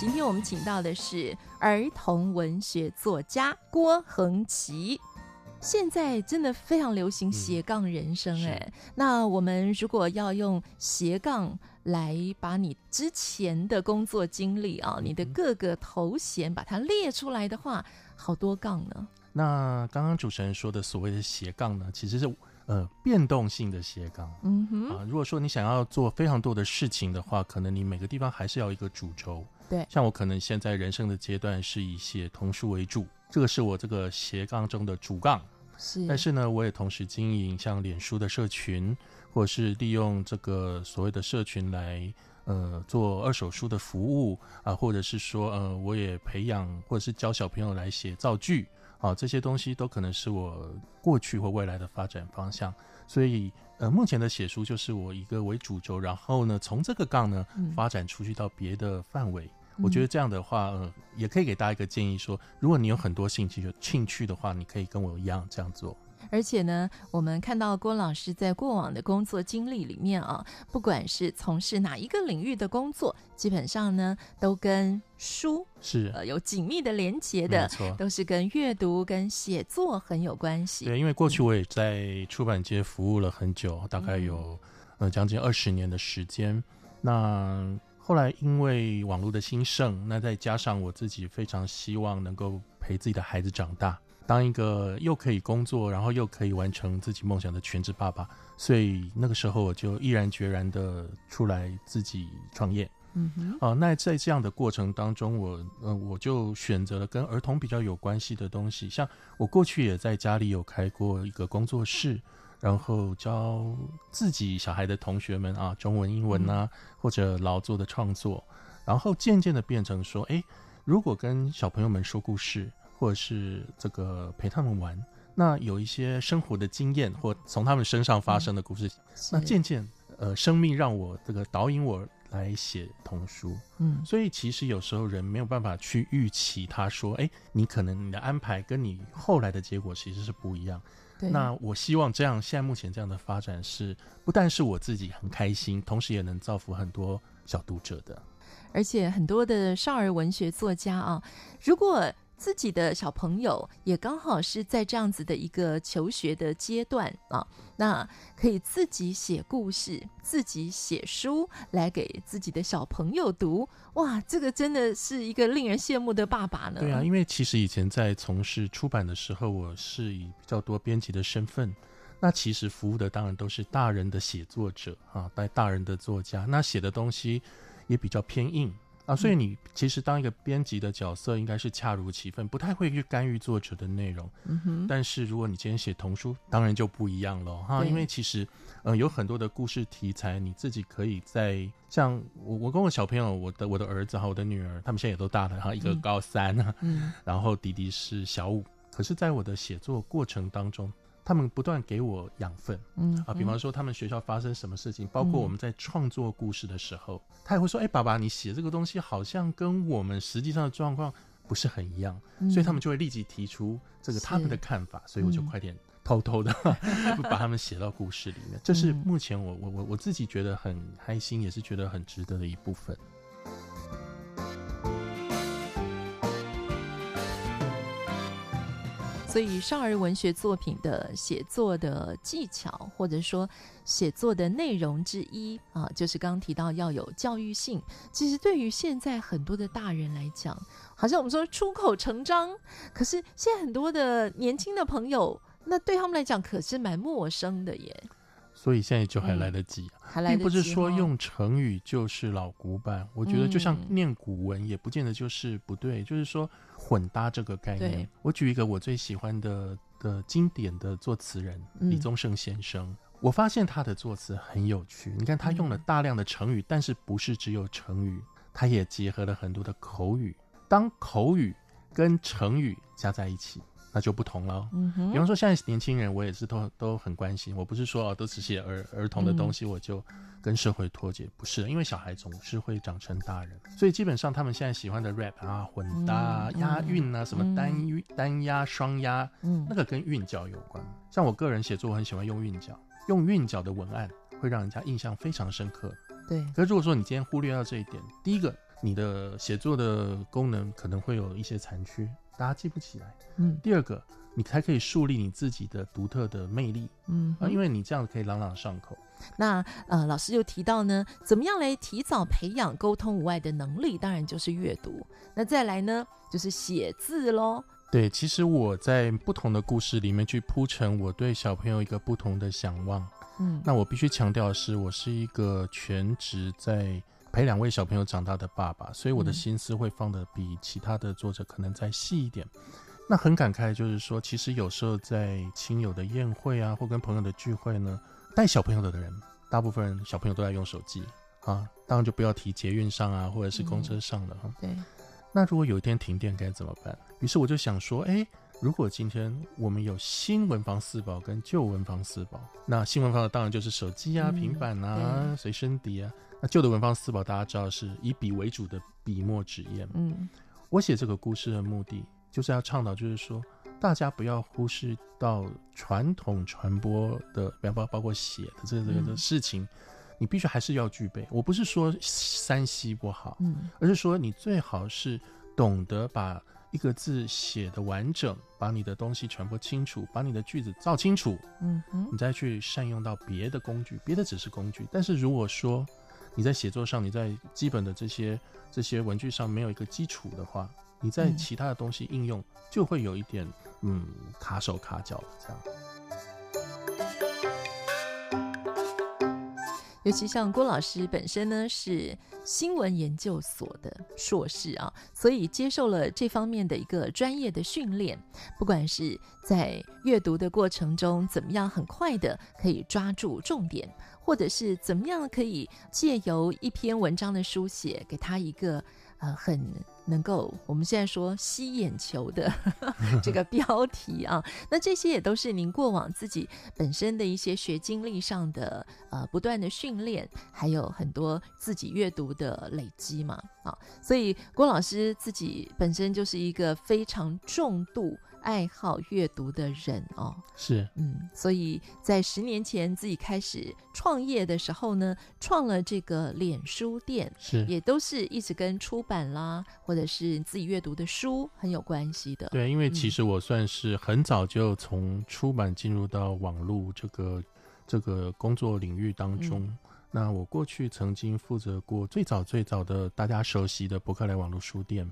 今天我们请到的是儿童文学作家郭恒琪。现在真的非常流行斜杠人生，哎、嗯，那我们如果要用斜杠来把你之前的工作经历啊，你的各个头衔把它列出来的话。好多杠呢。那刚刚主持人说的所谓的斜杠呢，其实是呃变动性的斜杠。嗯哼啊，如果说你想要做非常多的事情的话，可能你每个地方还是要一个主轴。对，像我可能现在人生的阶段是以写童书为主，这个是我这个斜杠中的主杠。是，但是呢，我也同时经营像脸书的社群，或者是利用这个所谓的社群来。呃，做二手书的服务啊，或者是说，呃，我也培养或者是教小朋友来写造句啊，这些东西都可能是我过去或未来的发展方向。所以，呃，目前的写书就是我一个为主轴，然后呢，从这个杠呢发展出去到别的范围。嗯、我觉得这样的话，呃，也可以给大家一个建议说，如果你有很多兴趣就兴趣的话，你可以跟我一样这样做。而且呢，我们看到郭老师在过往的工作经历里面啊，不管是从事哪一个领域的工作，基本上呢都跟书是呃有紧密的连接的，都是跟阅读跟写作很有关系。对，因为过去我也在出版界服务了很久，大概有呃将近二十年的时间。那后来因为网络的兴盛，那再加上我自己非常希望能够陪自己的孩子长大。当一个又可以工作，然后又可以完成自己梦想的全职爸爸，所以那个时候我就毅然决然的出来自己创业。嗯哼，啊，那在这样的过程当中，我呃我就选择了跟儿童比较有关系的东西，像我过去也在家里有开过一个工作室，然后教自己小孩的同学们啊中文、英文啊，或者劳作的创作，然后渐渐的变成说，哎，如果跟小朋友们说故事。或者是这个陪他们玩，那有一些生活的经验或从他们身上发生的故事，嗯、那渐渐呃，生命让我这个导引我来写童书。嗯，所以其实有时候人没有办法去预期，他说，哎，你可能你的安排跟你后来的结果其实是不一样。对。那我希望这样，现在目前这样的发展是不但是我自己很开心，同时也能造福很多小读者的。而且很多的少儿文学作家啊，如果自己的小朋友也刚好是在这样子的一个求学的阶段啊，那可以自己写故事，自己写书来给自己的小朋友读，哇，这个真的是一个令人羡慕的爸爸呢。对啊，因为其实以前在从事出版的时候，我是以比较多编辑的身份，那其实服务的当然都是大人的写作者啊，带大人的作家，那写的东西也比较偏硬。啊，所以你其实当一个编辑的角色，应该是恰如其分，不太会去干预作者的内容。嗯哼。但是如果你今天写童书，当然就不一样了哈，因为其实，呃，有很多的故事题材，你自己可以在像我，我跟我小朋友，我的我的儿子和我的女儿，他们现在也都大了哈，一个高三，嗯，然后弟弟是小五。可是，在我的写作过程当中。他们不断给我养分，嗯啊，比方说他们学校发生什么事情，包括我们在创作故事的时候，他也会说：“哎，爸爸，你写这个东西好像跟我们实际上的状况不是很一样。”所以他们就会立即提出这个他们的看法，所以我就快点偷偷的 把他们写到故事里面。这是目前我我我我自己觉得很开心，也是觉得很值得的一部分。所以，少儿文学作品的写作的技巧，或者说写作的内容之一啊，就是刚提到要有教育性。其实，对于现在很多的大人来讲，好像我们说出口成章，可是现在很多的年轻的朋友，那对他们来讲可是蛮陌生的耶。所以现在就还来得及，嗯、还来得及，并不是说用成语就是老古板。我觉得就像念古文，也不见得就是不对。嗯、就是说混搭这个概念。我举一个我最喜欢的的经典的作词人李宗盛先生。我发现他的作词很有趣。你看，他用了大量的成语，但是不是只有成语，他也结合了很多的口语。当口语跟成语加在一起，那就不同了。嗯哼。比方说，现在年轻人，我也是都都很关心。我不是说哦，都只写儿儿童的东西，我就跟社会脱节。不是，因为小孩总是会长成大人，所以基本上他们现在喜欢的 rap 啊、混搭、押韵啊、什么单韵、单押、双押，嗯，那个跟韵脚有关。像我个人写作，我很喜欢用韵脚。用韵脚的文案会让人家印象非常深刻。对，可是如果说你今天忽略掉这一点，第一个，你的写作的功能可能会有一些残缺，大家记不起来。嗯。第二个，你才可以树立你自己的独特的魅力。嗯啊，因为你这样子可以朗朗上口。那呃，老师又提到呢，怎么样来提早培养沟通无碍的能力？当然就是阅读。那再来呢，就是写字喽。对，其实我在不同的故事里面去铺陈我对小朋友一个不同的想望。嗯，那我必须强调的是，我是一个全职在陪两位小朋友长大的爸爸，所以我的心思会放的比其他的作者可能再细一点。嗯、那很感慨，就是说，其实有时候在亲友的宴会啊，或跟朋友的聚会呢，带小朋友的人，大部分小朋友都在用手机啊，当然就不要提捷运上啊，或者是公车上了哈、嗯。对。那如果有一天停电该怎么办？于是我就想说，哎，如果今天我们有新文房四宝跟旧文房四宝，那新文房的当然就是手机啊、平板啊、随身碟啊。那旧的文房四宝大家知道是以笔为主的笔墨纸砚。嗯，我写这个故事的目的就是要倡导，就是说大家不要忽视到传统传播的，包括包括写的这个这个的事情。你必须还是要具备。我不是说山西不好，嗯，而是说你最好是懂得把一个字写的完整，把你的东西传播清楚，把你的句子造清楚，嗯嗯，你再去善用到别的工具，别的只是工具。但是如果说你在写作上，你在基本的这些这些文具上没有一个基础的话，你在其他的东西应用就会有一点嗯卡手卡脚的这样。尤其像郭老师本身呢是新闻研究所的硕士啊，所以接受了这方面的一个专业的训练。不管是在阅读的过程中，怎么样很快的可以抓住重点，或者是怎么样可以借由一篇文章的书写，给他一个呃很。能够我们现在说吸眼球的 这个标题啊，那这些也都是您过往自己本身的一些学经历上的呃不断的训练，还有很多自己阅读的累积嘛啊，所以郭老师自己本身就是一个非常重度。爱好阅读的人哦，是，嗯，所以在十年前自己开始创业的时候呢，创了这个脸书店，是，也都是一直跟出版啦，或者是自己阅读的书很有关系的。对，因为其实我算是很早就从出版进入到网络这个这个工作领域当中。嗯、那我过去曾经负责过最早最早的大家熟悉的博客来网络书店。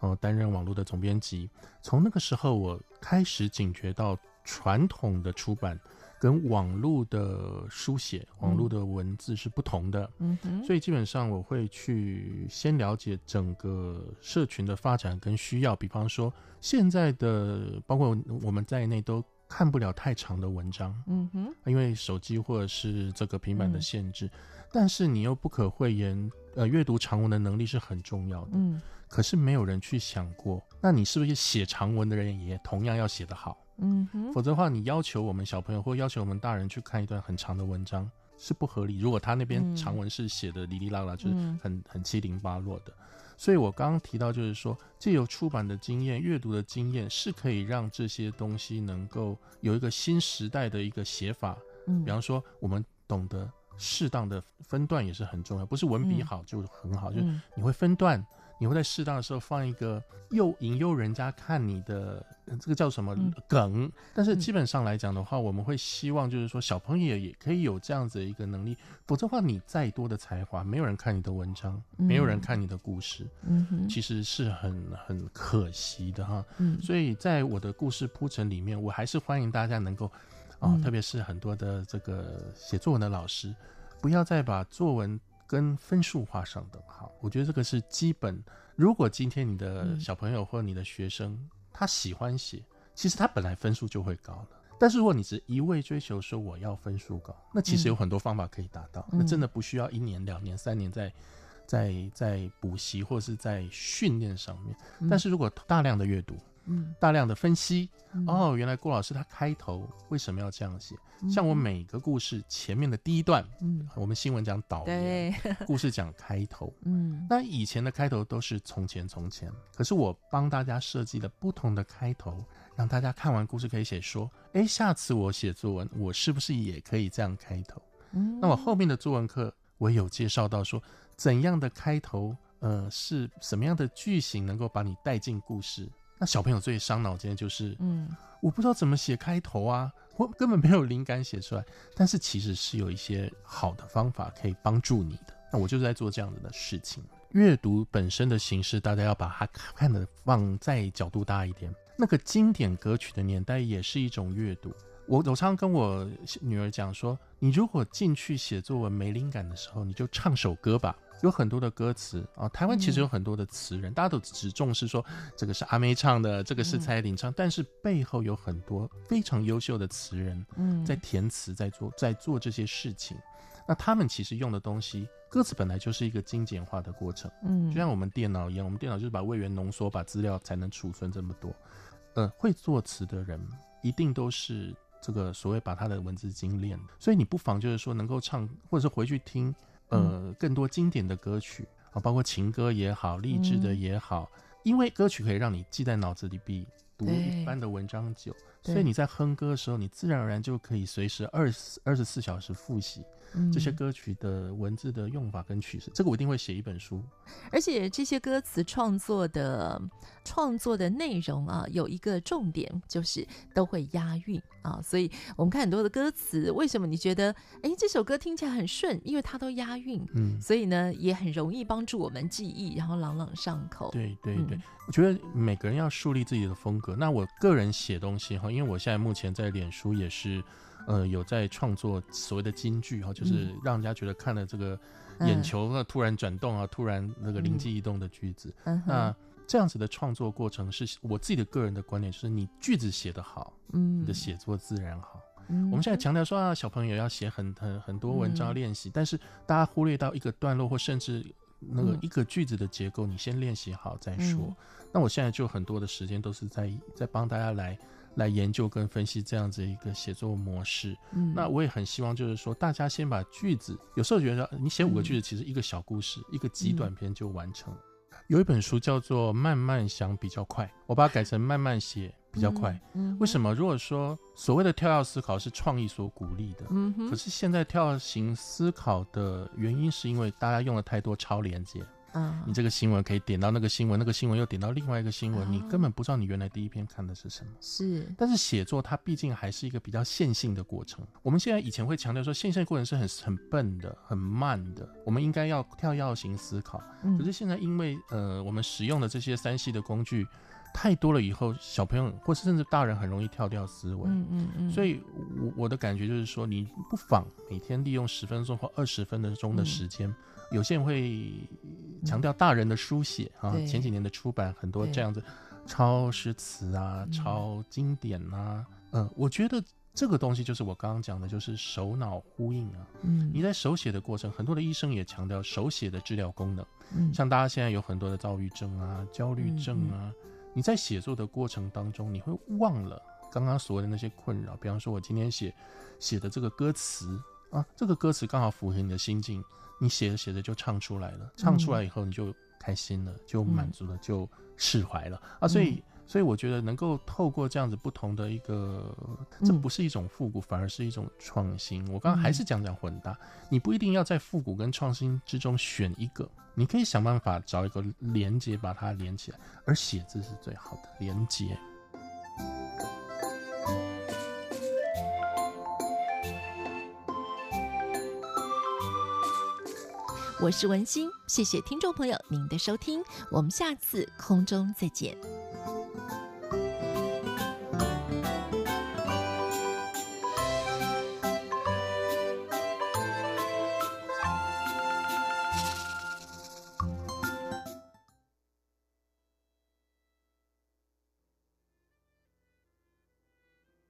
哦，担任网络的总编辑，从那个时候我开始警觉到传统的出版跟网络的书写、网络的文字是不同的。嗯哼，所以基本上我会去先了解整个社群的发展跟需要。比方说，现在的包括我们在内都看不了太长的文章。嗯哼，因为手机或者是这个平板的限制。但是你又不可讳言，呃，阅读长文的能力是很重要的。嗯。可是没有人去想过，那你是不是写长文的人也同样要写得好？嗯哼，否则的话，你要求我们小朋友或要求我们大人去看一段很长的文章是不合理。如果他那边长文是写的哩哩啦啦，就是很很七零八落的。所以我刚刚提到，就是说，借由出版的经验、阅读的经验，是可以让这些东西能够有一个新时代的一个写法。嗯，比方说，我们懂得适当的分段也是很重要，不是文笔好就很好，就是你会分段。你会在适当的时候放一个诱引诱人家看你的这个叫什么梗，但是基本上来讲的话，我们会希望就是说小朋友也可以有这样子的一个能力，否则的话你再多的才华，没有人看你的文章，没有人看你的故事，嗯，其实是很很可惜的哈。嗯，所以在我的故事铺陈里面，我还是欢迎大家能够啊，特别是很多的这个写作文的老师，不要再把作文。跟分数画上等号，我觉得这个是基本。如果今天你的小朋友或你的学生他喜欢写，其实他本来分数就会高了。但是如果你只一味追求说我要分数高，那其实有很多方法可以达到，嗯、那真的不需要一年、两年、三年在在在补习或是在训练上面。嗯、但是如果大量的阅读，嗯，大量的分析，嗯、哦，原来郭老师他开头为什么要这样写？嗯、像我每个故事前面的第一段，嗯，我们新闻讲导言，故事讲开头，嗯，那以前的开头都是从前从前，可是我帮大家设计了不同的开头，让大家看完故事可以写说，哎，下次我写作文，我是不是也可以这样开头？嗯，那我后面的作文课，我有介绍到说，怎样的开头，呃，是什么样的句型能够把你带进故事？那小朋友最伤脑筋的就是，嗯，我不知道怎么写开头啊，我根本没有灵感写出来。但是其实是有一些好的方法可以帮助你的。那我就是在做这样子的事情。阅读本身的形式，大家要把它看得放在角度大一点。那个经典歌曲的年代也是一种阅读。我我常常跟我女儿讲说，你如果进去写作文没灵感的时候，你就唱首歌吧。有很多的歌词啊，台湾其实有很多的词人，嗯、大家都只重视说这个是阿妹唱的，这个是蔡依林唱，嗯、但是背后有很多非常优秀的词人，嗯，在填词，在做在做这些事情。那他们其实用的东西，歌词本来就是一个精简化的过程，嗯，就像我们电脑一样，我们电脑就是把位元浓缩，把资料才能储存这么多。呃，会作词的人一定都是这个所谓把他的文字精炼，所以你不妨就是说能够唱，或者是回去听。呃，更多经典的歌曲啊，包括情歌也好，励志的也好，嗯、因为歌曲可以让你记在脑子里比读一般的文章久，对所以你在哼歌的时候，你自然而然就可以随时二十二十四小时复习。这些歌曲的文字的用法跟曲式，这个我一定会写一本书。而且这些歌词创作的创作的内容啊，有一个重点就是都会押韵啊。所以我们看很多的歌词，为什么你觉得哎这首歌听起来很顺？因为它都押韵，嗯，所以呢也很容易帮助我们记忆，然后朗朗上口。对对对，嗯、我觉得每个人要树立自己的风格。那我个人写东西哈，因为我现在目前在脸书也是。呃，有在创作所谓的金句哈，就是让人家觉得看了这个眼球啊突然转动啊，突然那个灵机一动的句子。嗯、那这样子的创作过程是我自己的个人的观点，就是你句子写得好，嗯，你的写作自然好。嗯、我们现在强调说啊，小朋友要写很很很多文章练习，嗯、但是大家忽略到一个段落或甚至那个一个句子的结构，你先练习好再说。嗯、那我现在就很多的时间都是在在帮大家来。来研究跟分析这样子一个写作模式，嗯，那我也很希望就是说，大家先把句子，有时候觉得你写五个句子，其实一个小故事，嗯、一个极短篇就完成了。嗯、有一本书叫做《慢慢想比较快》，我把它改成《慢慢写比较快》。嗯，嗯为什么？如果说所谓的跳跃思考是创意所鼓励的，嗯哼，可是现在跳跃型思考的原因是因为大家用了太多超连接。你这个新闻可以点到那个新闻，那个新闻又点到另外一个新闻，你根本不知道你原来第一篇看的是什么。是，但是写作它毕竟还是一个比较线性的过程。我们现在以前会强调说，线性过程是很很笨的、很慢的，我们应该要跳跃型思考。可是现在因为呃，我们使用的这些三系的工具太多了，以后小朋友或是甚至大人很容易跳掉思维。嗯嗯嗯。所以我我的感觉就是说，你不妨每天利用十分钟或二十分钟的时间。有些人会强调大人的书写、嗯、啊，前几年的出版很多这样子抄诗词啊、抄经典啊，嗯、呃，我觉得这个东西就是我刚刚讲的，就是手脑呼应啊。嗯，你在手写的过程，很多的医生也强调手写的治疗功能。嗯，像大家现在有很多的躁郁症啊、焦虑症啊，嗯、你在写作的过程当中，你会忘了刚刚所谓的那些困扰。比方说，我今天写写的这个歌词啊，这个歌词刚好符合你的心境。你写着写着就唱出来了，唱出来以后你就开心了，嗯、就满足了，就释怀了、嗯、啊！所以，所以我觉得能够透过这样子不同的一个，这不是一种复古，反而是一种创新。我刚刚还是讲讲混搭，你不一定要在复古跟创新之中选一个，你可以想办法找一个连接把它连起来，而写字是最好的连接。我是文心，谢谢听众朋友您的收听，我们下次空中再见。